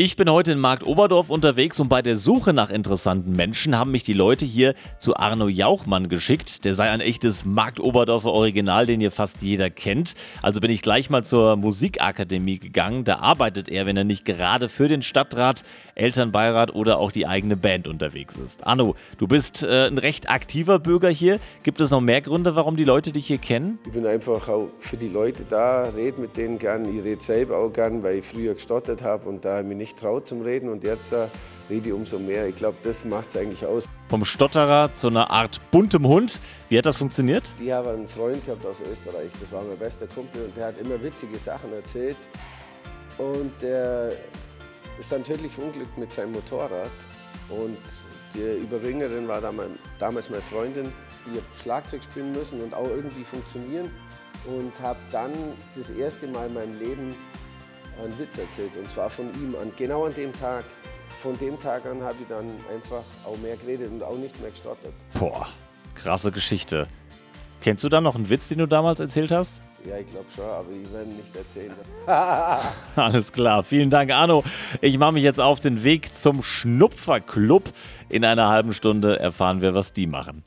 Ich bin heute in Markt Oberdorf unterwegs und bei der Suche nach interessanten Menschen haben mich die Leute hier zu Arno Jauchmann geschickt. Der sei ein echtes Markt Oberdorfer Original, den hier fast jeder kennt. Also bin ich gleich mal zur Musikakademie gegangen. Da arbeitet er, wenn er nicht gerade für den Stadtrat, Elternbeirat oder auch die eigene Band unterwegs ist. Arno, du bist äh, ein recht aktiver Bürger hier. Gibt es noch mehr Gründe, warum die Leute dich hier kennen? Ich bin einfach auch für die Leute da, rede mit denen gern. Ich rede selber auch gern, weil ich früher gestottert habe und da mich nicht nicht traut zum Reden und jetzt äh, rede ich umso mehr. Ich glaube, das macht es eigentlich aus. Vom Stotterer zu einer Art buntem Hund. Wie hat das funktioniert? Ich habe einen Freund gehabt aus Österreich, das war mein bester Kumpel und der hat immer witzige Sachen erzählt. Und der ist dann tödlich verunglückt mit seinem Motorrad. Und die Überbringerin war damals meine Freundin. Ich habe Schlagzeug spielen müssen und auch irgendwie funktionieren. Und habe dann das erste Mal in meinem Leben einen Witz erzählt und zwar von ihm an, genau an dem Tag. Von dem Tag an habe ich dann einfach auch mehr geredet und auch nicht mehr gestottert. Boah, krasse Geschichte. Kennst du da noch einen Witz, den du damals erzählt hast? Ja, ich glaube schon, aber ich werde ihn nicht erzählen. Alles klar, vielen Dank, Arno. Ich mache mich jetzt auf den Weg zum Schnupferclub. In einer halben Stunde erfahren wir, was die machen.